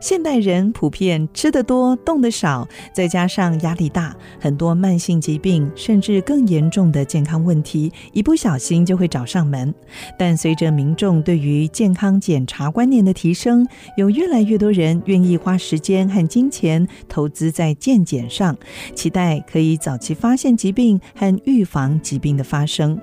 现代人普遍吃得多，动得少，再加上压力大，很多慢性疾病甚至更严重的健康问题，一不小心就会找上门。但随着民众对于健康检查观念的提升，有越来越多人愿意花时间和金钱投资在健检上，期待可以早期发现疾病和预防疾病的发生。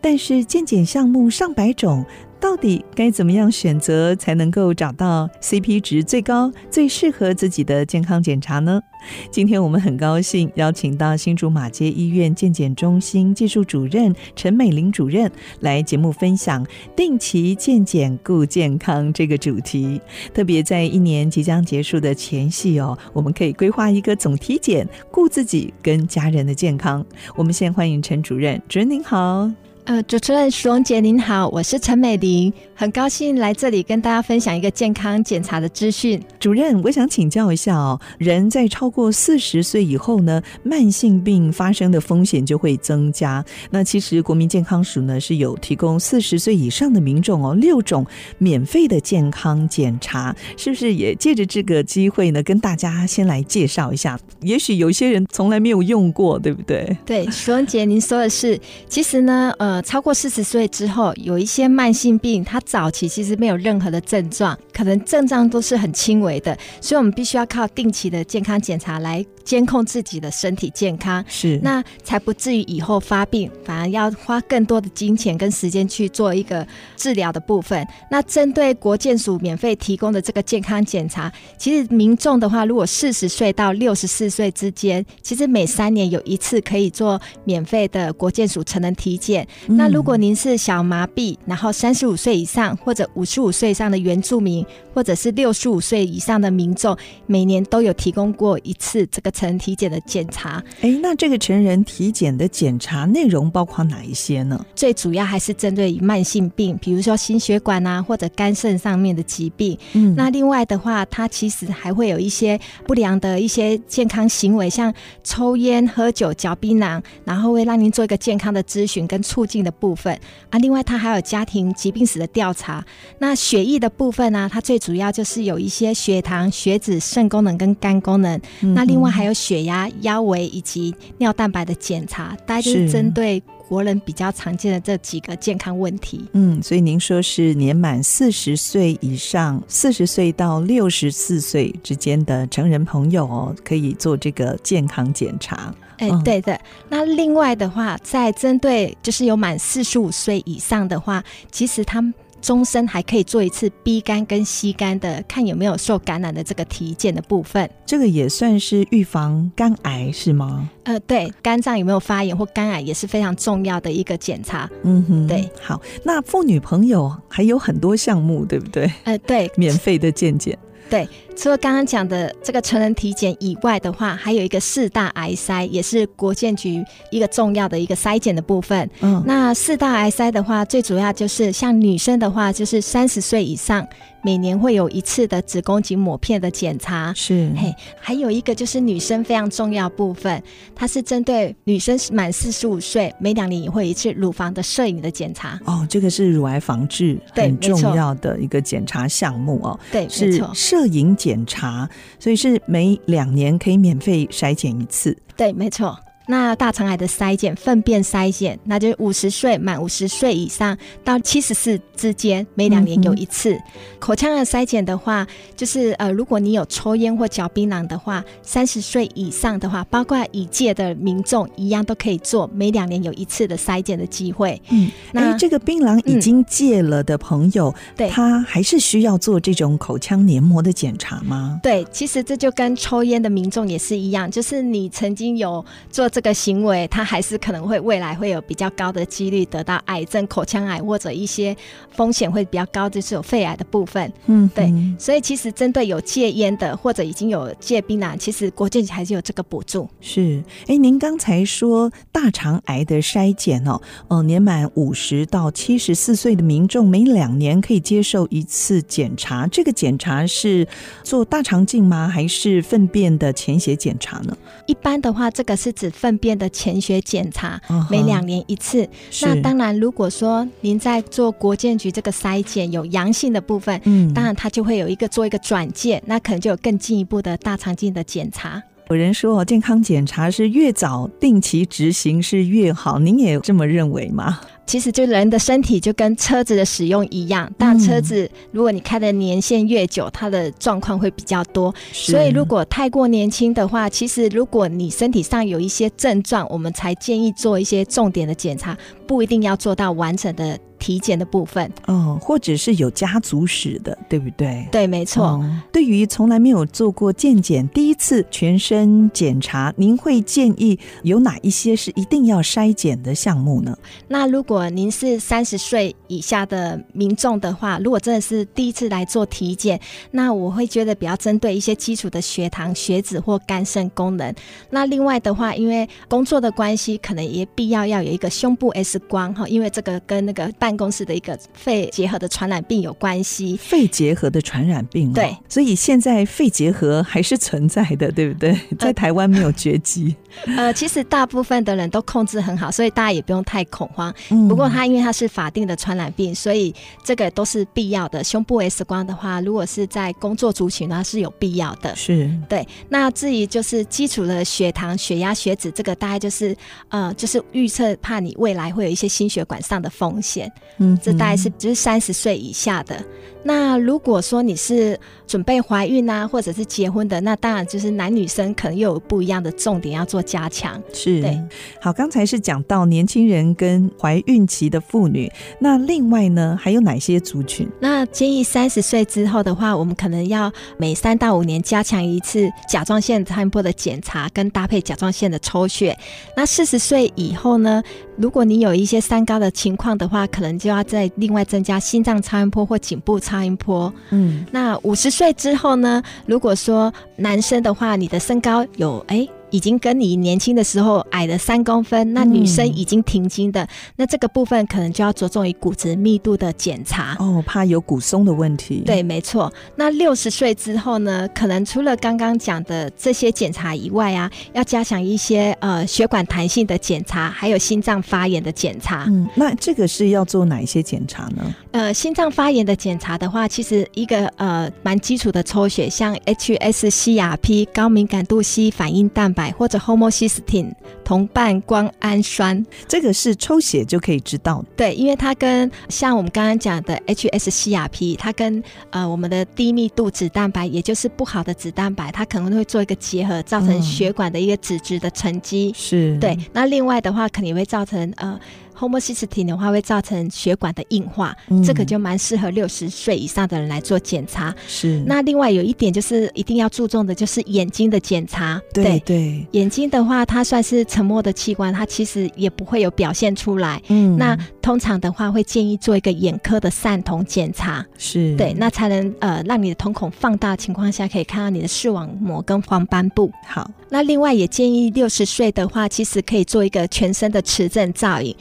但是健检项目上百种。到底该怎么样选择才能够找到 CP 值最高、最适合自己的健康检查呢？今天我们很高兴邀请到新竹马街医院健检中心技术主任陈美玲主任来节目分享定期健检顾健康这个主题。特别在一年即将结束的前夕哦，我们可以规划一个总体检，顾自己跟家人的健康。我们先欢迎陈主任，主任您好。呃，主持人徐荣杰您好，我是陈美玲，很高兴来这里跟大家分享一个健康检查的资讯。主任，我想请教一下哦，人在超过四十岁以后呢，慢性病发生的风险就会增加。那其实国民健康署呢是有提供四十岁以上的民众哦六种免费的健康检查，是不是也借着这个机会呢，跟大家先来介绍一下？也许有些人从来没有用过，对不对？对，徐荣杰您说的是，其实呢，呃。呃，超过四十岁之后，有一些慢性病，它早期其实没有任何的症状，可能症状都是很轻微的，所以我们必须要靠定期的健康检查来监控自己的身体健康，是那才不至于以后发病，反而要花更多的金钱跟时间去做一个治疗的部分。那针对国健署免费提供的这个健康检查，其实民众的话，如果四十岁到六十四岁之间，其实每三年有一次可以做免费的国健署成人体检。那如果您是小麻痹，然后三十五岁以上或者五十五岁以上的原住民，或者是六十五岁以上的民众，每年都有提供过一次这个成人体检的检查。哎，那这个成人体检的检查内容包括哪一些呢？最主要还是针对于慢性病，比如说心血管啊，或者肝肾上面的疾病。嗯，那另外的话，它其实还会有一些不良的一些健康行为，像抽烟、喝酒、嚼槟榔，然后会让您做一个健康的咨询跟促进。的部分啊，另外它还有家庭疾病史的调查。那血液的部分呢、啊，它最主要就是有一些血糖、血脂、肾功能跟肝功能。嗯、那另外还有血压、腰围以及尿蛋白的检查，大概就是针对国人比较常见的这几个健康问题。嗯，所以您说是年满四十岁以上，四十岁到六十四岁之间的成人朋友哦，可以做这个健康检查。哎，对的。那另外的话，在针对就是有满四十五岁以上的话，其实他们终身还可以做一次 B 肝跟 C 肝的，看有没有受感染的这个体检的部分。这个也算是预防肝癌是吗？呃，对，肝脏有没有发炎或肝癌也是非常重要的一个检查。嗯哼，对。好，那妇女朋友还有很多项目，对不对？呃，对，免费的健检。对，除了刚刚讲的这个成人体检以外的话，还有一个四大癌筛，也是国建局一个重要的一个筛检的部分。嗯，那四大癌筛的话，最主要就是像女生的话，就是三十岁以上。每年会有一次的子宫颈抹片的检查，是嘿，还有一个就是女生非常重要部分，它是针对女生满四十五岁，每两年也会一次乳房的摄影的检查。哦，这个是乳癌防治很重要的一个检查项目哦。对，是摄影检查，所以是每两年可以免费筛检一次。对，没错。那大肠癌的筛检、粪便筛检，那就是五十岁满五十岁以上到七十四之间，每两年有一次。嗯、口腔的筛检的话，就是呃，如果你有抽烟或嚼槟榔的话，三十岁以上的话，包括已届的民众一样都可以做，每两年有一次的筛检的机会。嗯，那这个槟榔已经戒了的朋友，嗯、对，他还是需要做这种口腔黏膜的检查吗？对，其实这就跟抽烟的民众也是一样，就是你曾经有做。这个行为，他还是可能会未来会有比较高的几率得到癌症、口腔癌或者一些风险会比较高，就是有肺癌的部分。嗯，对。所以其实针对有戒烟的或者已经有戒槟榔，其实国健局还是有这个补助。是，哎，您刚才说大肠癌的筛检哦，呃，年满五十到七十四岁的民众每两年可以接受一次检查，这个检查是做大肠镜吗？还是粪便的潜血检查呢？一般的话，这个是指粪便的潜血检查，每两年一次。那当然，如果说您在做国建局这个筛检有阳性的部分，嗯，当然他就会有一个做一个转介，那可能就有更进一步的大肠镜的检查。有人说，健康检查是越早定期执行是越好，您也这么认为吗？其实，就人的身体就跟车子的使用一样，但车子如果你开的年限越久，它的状况会比较多。所以，如果太过年轻的话，其实如果你身体上有一些症状，我们才建议做一些重点的检查，不一定要做到完整的。体检的部分，哦，或者是有家族史的，对不对？对，没错。哦，对于从来没有做过健检，第一次全身检查，您会建议有哪一些是一定要筛检的项目呢？那如果您是三十岁以下的民众的话，如果真的是第一次来做体检，那我会觉得比较针对一些基础的血糖、血脂或肝肾功能。那另外的话，因为工作的关系，可能也必要要有一个胸部 X 光哈，因为这个跟那个半。公司的一个肺结核的传染病有关系，肺结核的传染病、哦，对，所以现在肺结核还是存在的，对不对？在台湾没有绝迹。呃，其实大部分的人都控制很好，所以大家也不用太恐慌。嗯、不过它因为它是法定的传染病，所以这个都是必要的。胸部 X 光的话，如果是在工作族群的话是有必要的。是对。那至于就是基础的血糖、血压、血脂，这个大概就是呃，就是预测怕你未来会有一些心血管上的风险。嗯，这大概是就是三十岁以下的。那如果说你是准备怀孕啊，或者是结婚的，那当然就是男女生可能又有不一样的重点要做加强。是，对。好，刚才是讲到年轻人跟怀孕期的妇女，那另外呢还有哪些族群？那建议三十岁之后的话，我们可能要每三到五年加强一次甲状腺超音波的检查，跟搭配甲状腺的抽血。那四十岁以后呢，如果你有一些三高的情况的话，可能就要再另外增加心脏超音波或颈部超音波。嗯，那五十岁之后呢，如果说男生的话，你的身高有哎。欸已经跟你年轻的时候矮了三公分，那女生已经停经的，嗯、那这个部分可能就要着重于骨质密度的检查哦，怕有骨松的问题。对，没错。那六十岁之后呢，可能除了刚刚讲的这些检查以外啊，要加强一些呃血管弹性的检查，还有心脏发炎的检查。嗯，那这个是要做哪一些检查呢？呃，心脏发炎的检查的话，其实一个呃蛮基础的抽血，像 HSCRP 高敏感度 C 反应蛋白。或者 homocysteine 同伴胱氨酸，这个是抽血就可以知道。对，因为它跟像我们刚刚讲的 HSCRP，它跟呃我们的低密度脂蛋白，也就是不好的脂蛋白，它可能会做一个结合，造成血管的一个脂质的沉积。嗯、是对。那另外的话，可能也会造成呃。Homocysteine 的话会造成血管的硬化，嗯、这个就蛮适合六十岁以上的人来做检查。是。那另外有一点就是一定要注重的，就是眼睛的检查。对对，对。眼睛的话，它算是沉默的器官，它其实也不会有表现出来。嗯。那通常的话，会建议做一个眼科的散瞳检查。是。对，那才能呃让你的瞳孔放大情况下，可以看到你的视网膜跟黄斑部。好。那另外也建议六十岁的话，其实可以做一个全身的磁振造影。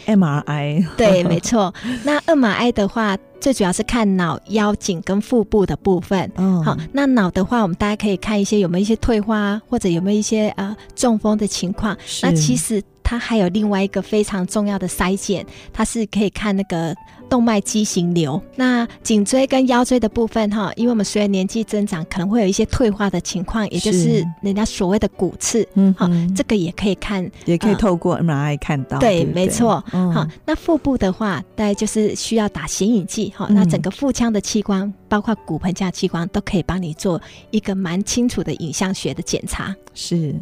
对，没错。那二马 I 的话，最主要是看脑、腰颈跟腹部的部分。嗯，好。那脑的话，我们大家可以看一些有没有一些退化，或者有没有一些呃中风的情况。那其实它还有另外一个非常重要的筛检，它是可以看那个。动脉畸形瘤，那颈椎跟腰椎的部分哈，因为我们随着年纪增长，可能会有一些退化的情况，也就是人家所谓的骨刺，嗯，好，这个也可以看，也可以透过 MRI 看到，对，没错，好、嗯，那腹部的话，大概就是需要打显影剂，哈、嗯，那整个腹腔的器官，包括骨盆腔器官，都可以帮你做一个蛮清楚的影像学的检查，是。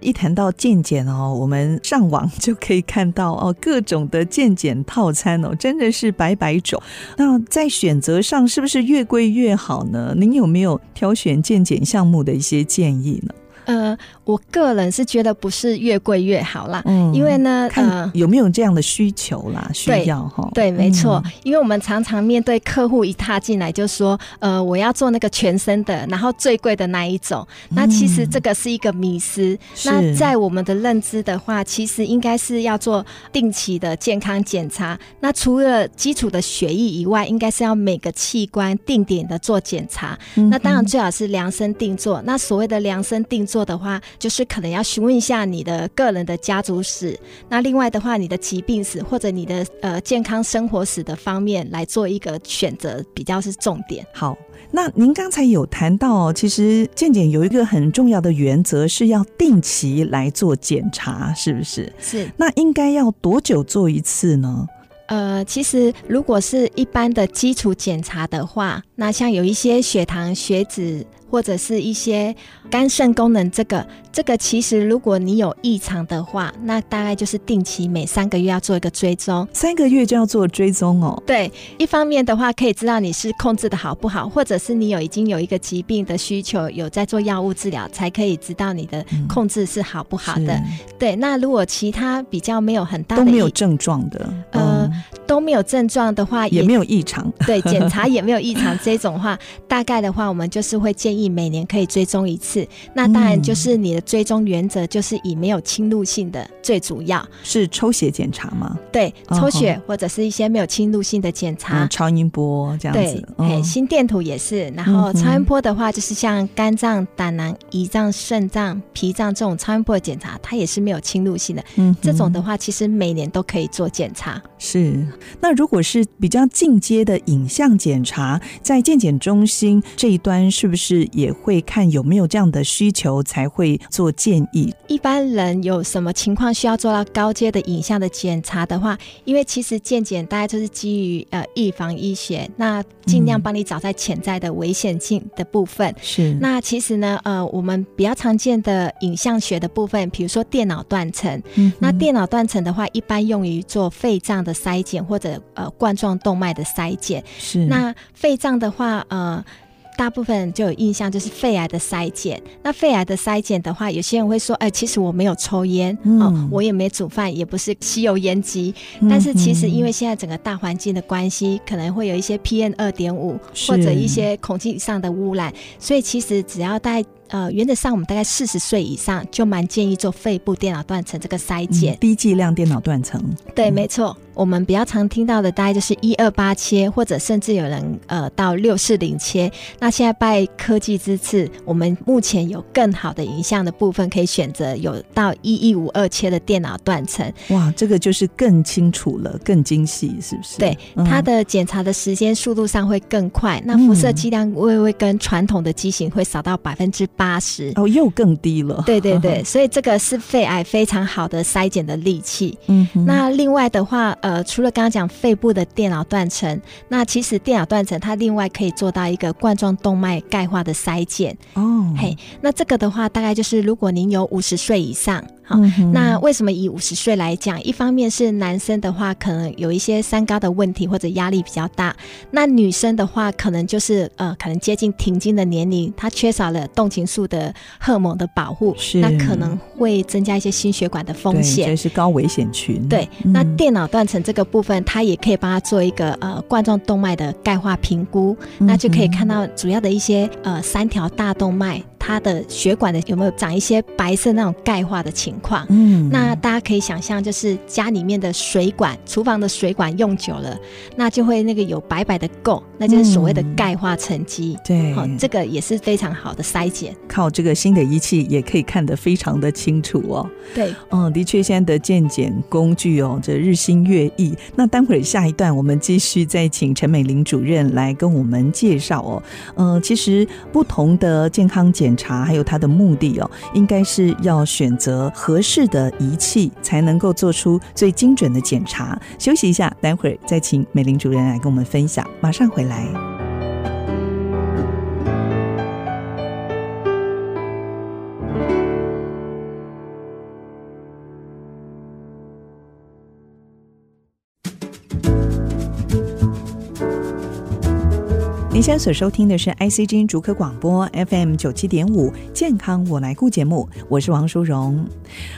一谈到健检哦，我们上网就可以看到 哦，各种的健检套餐哦，真的是百百种。那在选择上是不是越贵越好呢？您有没有挑选健检项目的一些建议呢？呃，我个人是觉得不是越贵越好啦，嗯，因为呢，看，有没有这样的需求啦？需要哈？对，没错，嗯，因为我们常常面对客户一踏进来就说，呃，我要做那个全身的，然后最贵的那一种。那其实这个是一个迷失。嗯，那在我们的认知的话，其实应该是要做定期的健康检查。那除了基础的血液以外，应该是要每个器官定点的做检查。嗯，那当然最好是量身定做。那所谓的量身定做的话，就是可能要询问一下你的个人的家族史，那另外的话，你的疾病史或者你的呃健康生活史的方面来做一个选择，比较是重点。好，那您刚才有谈到，其实健检有一个很重要的原则是要定期来做检查，是不是？是。那应该要多久做一次呢？呃，其实如果是一般的基础检查的话，那像有一些血糖、血脂。或者是一些肝肾功能，这个这个其实如果你有异常的话，那大概就是定期每三个月要做一个追踪，三个月就要做追踪哦。对，一方面的话可以知道你是控制的好不好，或者是你有已经有一个疾病的需求，有在做药物治疗，才可以知道你的控制是好不好的。嗯、对，那如果其他比较没有很大的都没有症状的，呃，嗯、都没有症状的话也，也没有异常，对，检查 也没有异常这种话，大概的话我们就是会建议。每年可以追踪一次，那当然就是你的追踪原则就是以没有侵入性的最主要。是抽血检查吗？对，抽血或者是一些没有侵入性的检查，超音波这样子。对，心电图也是。然后超音波的话，就是像肝脏、胆囊、胰脏、肾脏、脾脏这种超音波的检查，它也是没有侵入性的。嗯，这种的话，其实每年都可以做检查。是。那如果是比较进阶的影像检查，在健检中心这一端，是不是？也会看有没有这样的需求，才会做建议。一般人有什么情况需要做到高阶的影像的检查的话，因为其实健检大概就是基于呃预防医学，那尽量帮你找在潜在的危险性的部分。是、嗯。那其实呢，呃，我们比较常见的影像学的部分，比如说电脑断层。嗯。那电脑断层的话，一般用于做肺脏的筛检或者呃冠状动脉的筛检。是。那肺脏的话，呃。大部分人就有印象，就是肺癌的筛检。那肺癌的筛检的话，有些人会说：“哎、欸，其实我没有抽烟，嗯、哦，我也没煮饭，也不是吸油烟机。嗯”但是其实因为现在整个大环境的关系，可能会有一些 PM 二点五或者一些空气上的污染，所以其实只要在呃，原则上我们大概四十岁以上就蛮建议做肺部电脑断层这个筛检，低剂量电脑断层。对，没错。我们比较常听到的大概就是一二八切，或者甚至有人呃到六四零切。那现在拜科技之赐，我们目前有更好的影像的部分可以选择，有到一一五二切的电脑断层。哇，这个就是更清楚了，更精细，是不是？对，嗯、它的检查的时间速度上会更快。那辐射剂量会不会跟传统的机型会少到百分之八十？哦，又更低了。对对对，所以这个是肺癌非常好的筛检的利器。嗯哼，那另外的话，呃。呃，除了刚刚讲肺部的电脑断层，那其实电脑断层它另外可以做到一个冠状动脉钙化的筛检。哦，嘿，那这个的话，大概就是如果您有五十岁以上。好，那为什么以五十岁来讲？一方面是男生的话，可能有一些三高的问题或者压力比较大；那女生的话，可能就是呃，可能接近停经的年龄，她缺少了动情素的荷尔蒙的保护，那可能会增加一些心血管的风险，这是高危险群。对，那电脑断层这个部分，它也可以帮他做一个呃冠状动脉的钙化评估，那就可以看到主要的一些呃三条大动脉。它的血管的有没有长一些白色那种钙化的情况？嗯，那大家可以想象，就是家里面的水管、厨房的水管用久了，那就会那个有白白的垢，那就是所谓的钙化沉积。对，好，这个也是非常好的筛检。靠这个新的仪器也可以看得非常的清楚哦。对，嗯，的确，现在的健检工具哦，这日新月异。那待会儿下一段我们继续再请陈美玲主任来跟我们介绍哦。嗯，其实不同的健康检检查还有它的目的哦，应该是要选择合适的仪器，才能够做出最精准的检查。休息一下，待会儿再请美玲主任来跟我们分享。马上回来。您现在所收听的是 IC 之音竹科广播 FM 九七点五健康我来顾节目，我是王淑荣。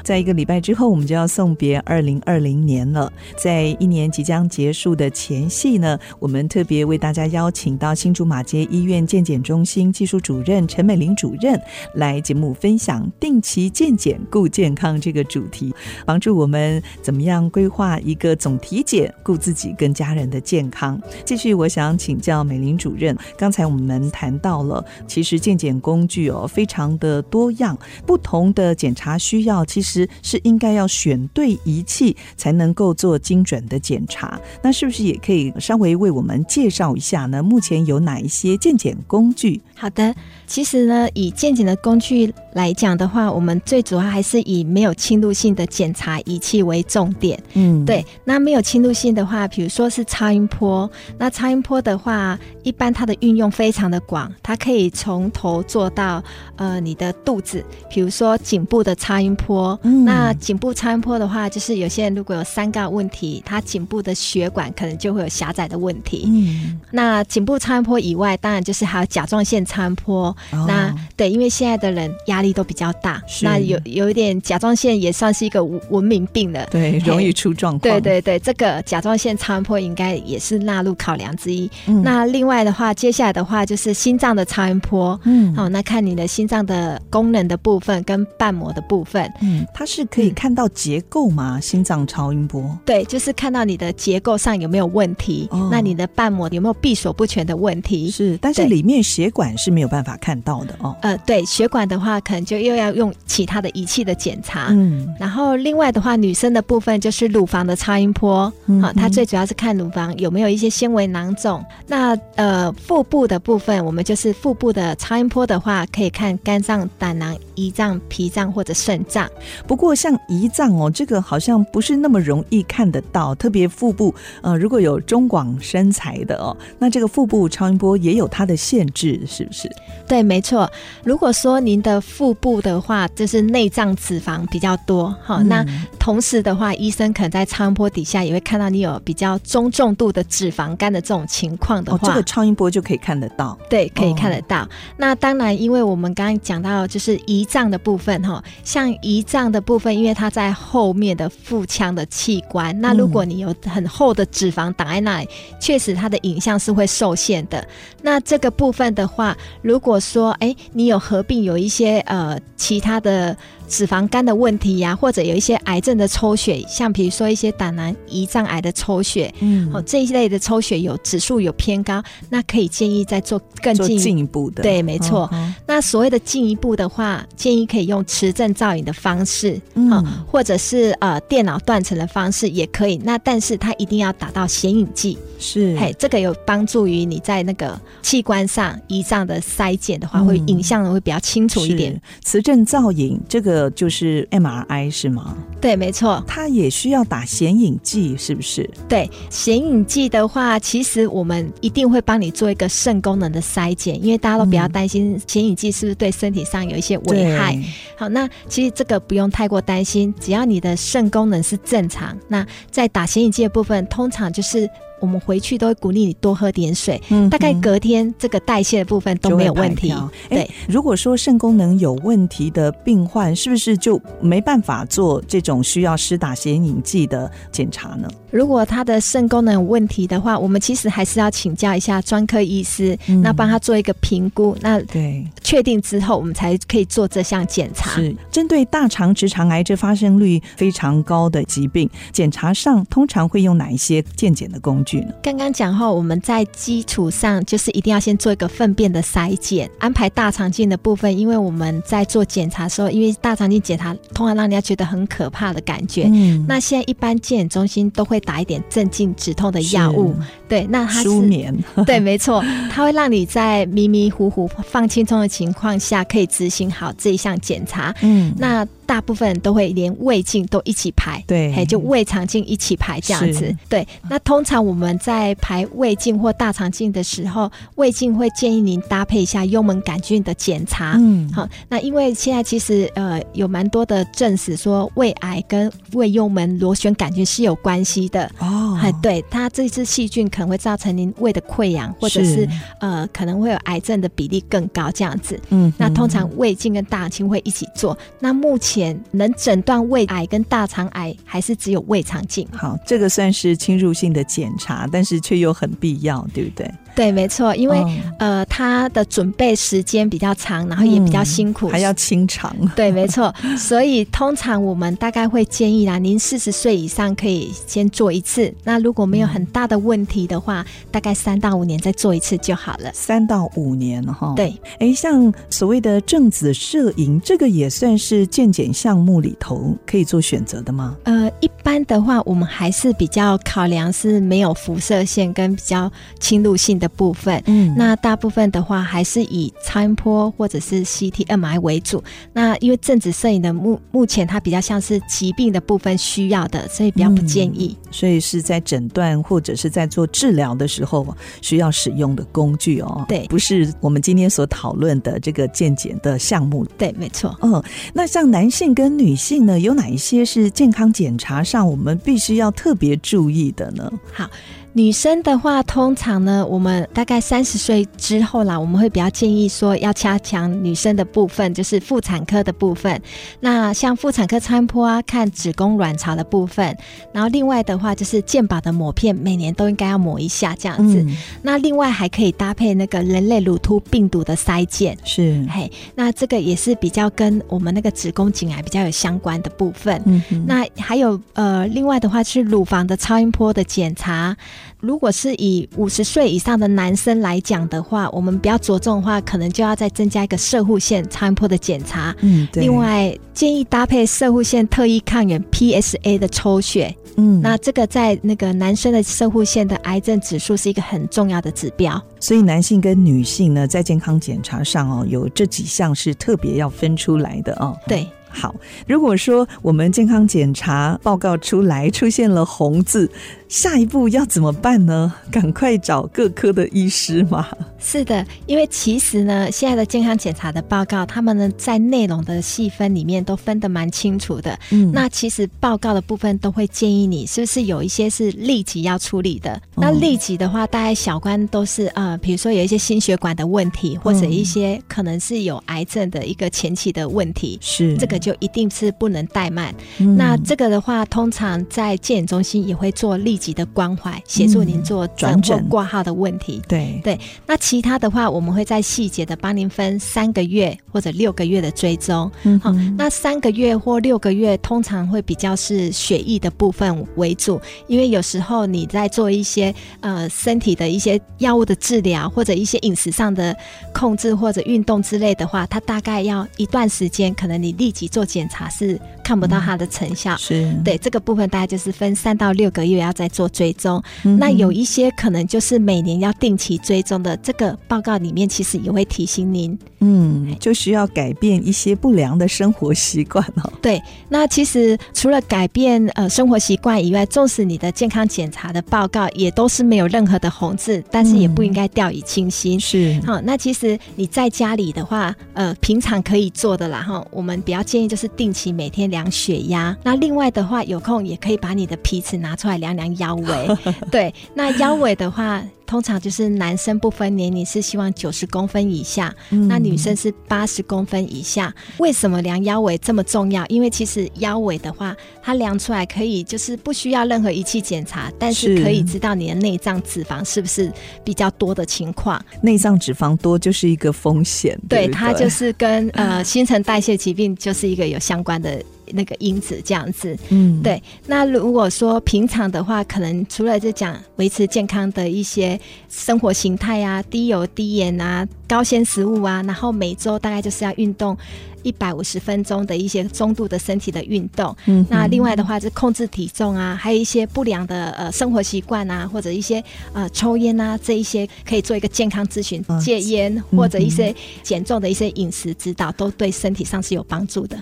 在一个礼拜之后，我们就要送别二零二零年了。在一年即将结束的前夕呢，我们特别为大家邀请到新竹马街医院健检中心技术主任陈美玲主任来节目分享定期健检顾健康这个主题，帮助我们怎么样规划一个总体检，顾自己跟家人的健康。继续，我想请教美玲主任。刚才我们谈到了，其实健检工具哦，非常的多样，不同的检查需要，其实是应该要选对仪器才能够做精准的检查。那是不是也可以稍微为我们介绍一下呢？目前有哪一些健检工具？好的，其实呢，以健检的工具来讲的话，我们最主要还是以没有侵入性的检查仪器为重点。嗯，对。那没有侵入性的话，比如说是超音波，那超音波的话，一般。它的运用非常的广，它可以从头做到呃你的肚子，比如说颈部的超音波。嗯、那颈部超音波的话，就是有些人如果有三高问题，他颈部的血管可能就会有狭窄的问题。嗯，那颈部超音波以外，当然就是还有甲状腺超音波。哦、那对，因为现在的人压力都比较大，那有有一点甲状腺也算是一个文明病了，对，容易出状况。对对对，这个甲状腺超音波应该也是纳入考量之一。嗯、那另外的话。接下来的话就是心脏的超音波，嗯，好，那看你的心脏的功能的部分跟瓣膜的部分，嗯，它是可以看到结构吗？嗯、心脏超音波，对，就是看到你的结构上有没有问题，哦、那你的瓣膜有没有闭锁不全的问题？是，但是里面血管是没有办法看到的哦。呃，对，血管的话可能就又要用其他的仪器的检查，嗯，然后另外的话，女生的部分就是乳房的超音波，好、嗯哼，它最主要是看乳房有没有一些纤维囊肿，那呃。腹部的部分，我们就是腹部的超音波的话，可以看肝脏、胆囊、胰脏、脾脏或者肾脏。不过像胰脏哦，这个好像不是那么容易看得到，特别腹部，呃，如果有中广身材的哦，那这个腹部超音波也有它的限制，是不是？对，没错。如果说您的腹部的话，就是内脏脂肪比较多，哈，嗯、那同时的话，医生可能在超音波底下也会看到你有比较中重度的脂肪肝的这种情况的话，哦、这个超音波。就可以看得到，对，可以看得到。哦、那当然，因为我们刚刚讲到就是胰脏的部分哈，像胰脏的部分，因为它在后面的腹腔的器官，那如果你有很厚的脂肪挡在那里，确实它的影像是会受限的。那这个部分的话，如果说哎、你有合并有一些呃其他的。脂肪肝的问题呀、啊，或者有一些癌症的抽血，像比如说一些胆囊、胰脏癌的抽血，嗯，哦，这一类的抽血有指数有偏高，那可以建议再做更进进一步的。对，没错。那所谓的进一步的话，建议可以用磁振造影的方式，嗯、哦，或者是呃电脑断层的方式也可以。那但是它一定要打到显影剂，是，嘿，这个有帮助于你在那个器官上胰脏的筛检的话，嗯、会影像会比较清楚一点。磁振造影这个。就是 MRI 是吗？对，没错，它也需要打显影剂，是不是？对，显影剂的话，其实我们一定会帮你做一个肾功能的筛检，因为大家都比较担心显影剂是不是对身体上有一些危害。好，那其实这个不用太过担心，只要你的肾功能是正常，那在打显影剂的部分，通常就是。我们回去都会鼓励你多喝点水，嗯、大概隔天这个代谢的部分都没有问题。对，如果说肾功能有问题的病患，是不是就没办法做这种需要施打显影剂的检查呢？如果他的肾功能有问题的话，我们其实还是要请教一下专科医师，嗯、那帮他做一个评估。那对，确定之后我们才可以做这项检查。是针对大肠直肠癌这发生率非常高的疾病，检查上通常会用哪一些健检的工具呢？刚刚讲后，我们在基础上就是一定要先做一个粪便的筛检，安排大肠镜的部分。因为我们在做检查的时候，因为大肠镜检查通常让人家觉得很可怕的感觉。嗯，那现在一般健检中心都会打一点镇静止痛的药物。对，那它是舒眠。对，没错，它会让你在迷迷糊糊、放轻松的情况下，可以执行好这一项检查。嗯，那。大部分人都会连胃镜都一起排，对，嘿，就胃肠镜一起排这样子。对，那通常我们在排胃镜或大肠镜的时候，胃镜会建议您搭配一下幽门杆菌的检查。嗯，好，那因为现在其实呃有蛮多的证实说胃癌跟胃幽门螺旋杆菌是有关系的哦。哎，对，它这支细菌可能会造成您胃的溃疡，或者是，是呃可能会有癌症的比例更高这样子。嗯，那通常胃镜跟大肠镜会一起做。那目前能诊断胃癌跟大肠癌还是只有胃肠镜。好，这个算是侵入性的检查，但是却又很必要，对不对？对，没错，因为、哦、呃，它的准备时间比较长，然后也比较辛苦，嗯、还要清肠。对，没错，所以通常我们大概会建议啦，您四十岁以上可以先做一次。那如果没有很大的问题的话，嗯、大概三到五年再做一次就好了。三到五年哈。对，哎，像所谓的正子摄影，这个也算是健检项目里头可以做选择的吗？呃，一般的话，我们还是比较考量是没有辐射线跟比较侵入性的部分，嗯，那大部分的话还是以超音波或者是 CT、MRI 为主。那因为正子摄影的目目前它比较像是疾病的部分需要的，所以比较不建议。嗯、所以是在诊断或者是在做治疗的时候需要使用的工具哦。对，不是我们今天所讨论的这个健检的项目。对，没错。嗯，那像男性跟女性呢，有哪一些是健康检查上我们必须要特别注意的呢？好。女生的话，通常呢，我们大概三十岁之后啦，我们会比较建议说要加强女生的部分，就是妇产科的部分。那像妇产科超音波啊，看子宫卵巢的部分。然后另外的话，就是健保的抹片，每年都应该要抹一下这样子。嗯、那另外还可以搭配那个人类乳突病毒的筛检，是嘿。那这个也是比较跟我们那个子宫颈癌比较有相关的部分。嗯哼，那还有呃，另外的话是乳房的超音波的检查。如果是以五十岁以上的男生来讲的话，我们比较着重的话，可能就要再增加一个射护线超音波的检查。嗯，对。另外建议搭配射护线特异抗原 PSA 的抽血。嗯，那这个在那个男生的射护线的癌症指数是一个很重要的指标。所以男性跟女性呢，在健康检查上哦，有这几项是特别要分出来的哦。对。好，如果说我们健康检查报告出来出现了红字，下一步要怎么办呢？赶快找各科的医师嘛？是的，因为其实呢，现在的健康检查的报告，他们呢在内容的细分里面都分得蛮清楚的。嗯，那其实报告的部分都会建议你，是不是有一些是立即要处理的？嗯、那立即的话，大概小关都是呃，比如说有一些心血管的问题，或者一些可能是有癌症的一个前期的问题，是这个就一定是不能怠慢。嗯、那这个的话，通常在健检中心也会做立即的关怀，协助您做转诊挂号的问题。对对，那。其他的话，我们会在细节的帮您分三个月或者六个月的追踪。嗯哼，好，那三个月或六个月通常会比较是血液的部分为主，因为有时候你在做一些呃身体的一些药物的治疗或者一些饮食上的控制或者运动之类的话，它大概要一段时间，可能你立即做检查是看不到它的成效。嗯、是对这个部分，大概就是分三到六个月要再做追踪。嗯、那有一些可能就是每年要定期追踪的这个。报告里面其实也会提醒您，嗯，就需要改变一些不良的生活习惯哦。对，那其实除了改变呃生活习惯以外，纵使你的健康检查的报告也都是没有任何的红字，但是也不应该掉以轻心。是，好，那其实你在家里的话，呃，平常可以做的啦哈。我们比较建议就是定期每天量血压。那另外的话，有空也可以把你的皮尺拿出来量量腰围。对，那腰围的话。通常就是男生不分年龄是希望九十公分以下，嗯、那女生是八十公分以下。为什么量腰围这么重要？因为其实腰围的话，它量出来可以就是不需要任何仪器检查，但是可以知道你的内脏脂肪是不是比较多的情况。内脏脂肪多就是一个风险，对，对，对，它就是跟呃新陈代谢疾病就是一个有相关的。那个因子这样子，嗯，对。那如果说平常的话，可能除了就讲维持健康的一些生活形态啊，低油低盐啊。高纤食物啊，然后每周大概就是要运动。一百五十分钟的一些中度的身体的运动，嗯，那另外的话是控制体重啊，还有一些不良的呃生活习惯啊，或者一些呃抽烟啊这一些，可以做一个健康咨询，戒烟或者一些减重的一些饮食指导，都对身体上是有帮助的。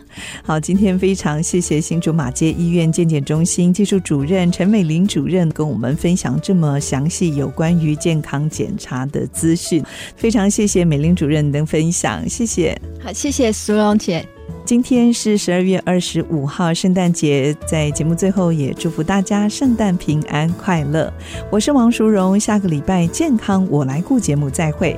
好，今天非常谢谢新竹马街医院健检中心技术主任陈美玲主任跟我们分享这么详细有关于健康检查的资讯，非常谢谢美玲主任的分享，谢谢。好，谢谢淑荣姐。今天是十二月二十五号，圣诞节，在节目最后也祝福大家圣诞平安快乐。我是王淑荣，下个礼拜健康我来顾节目再会。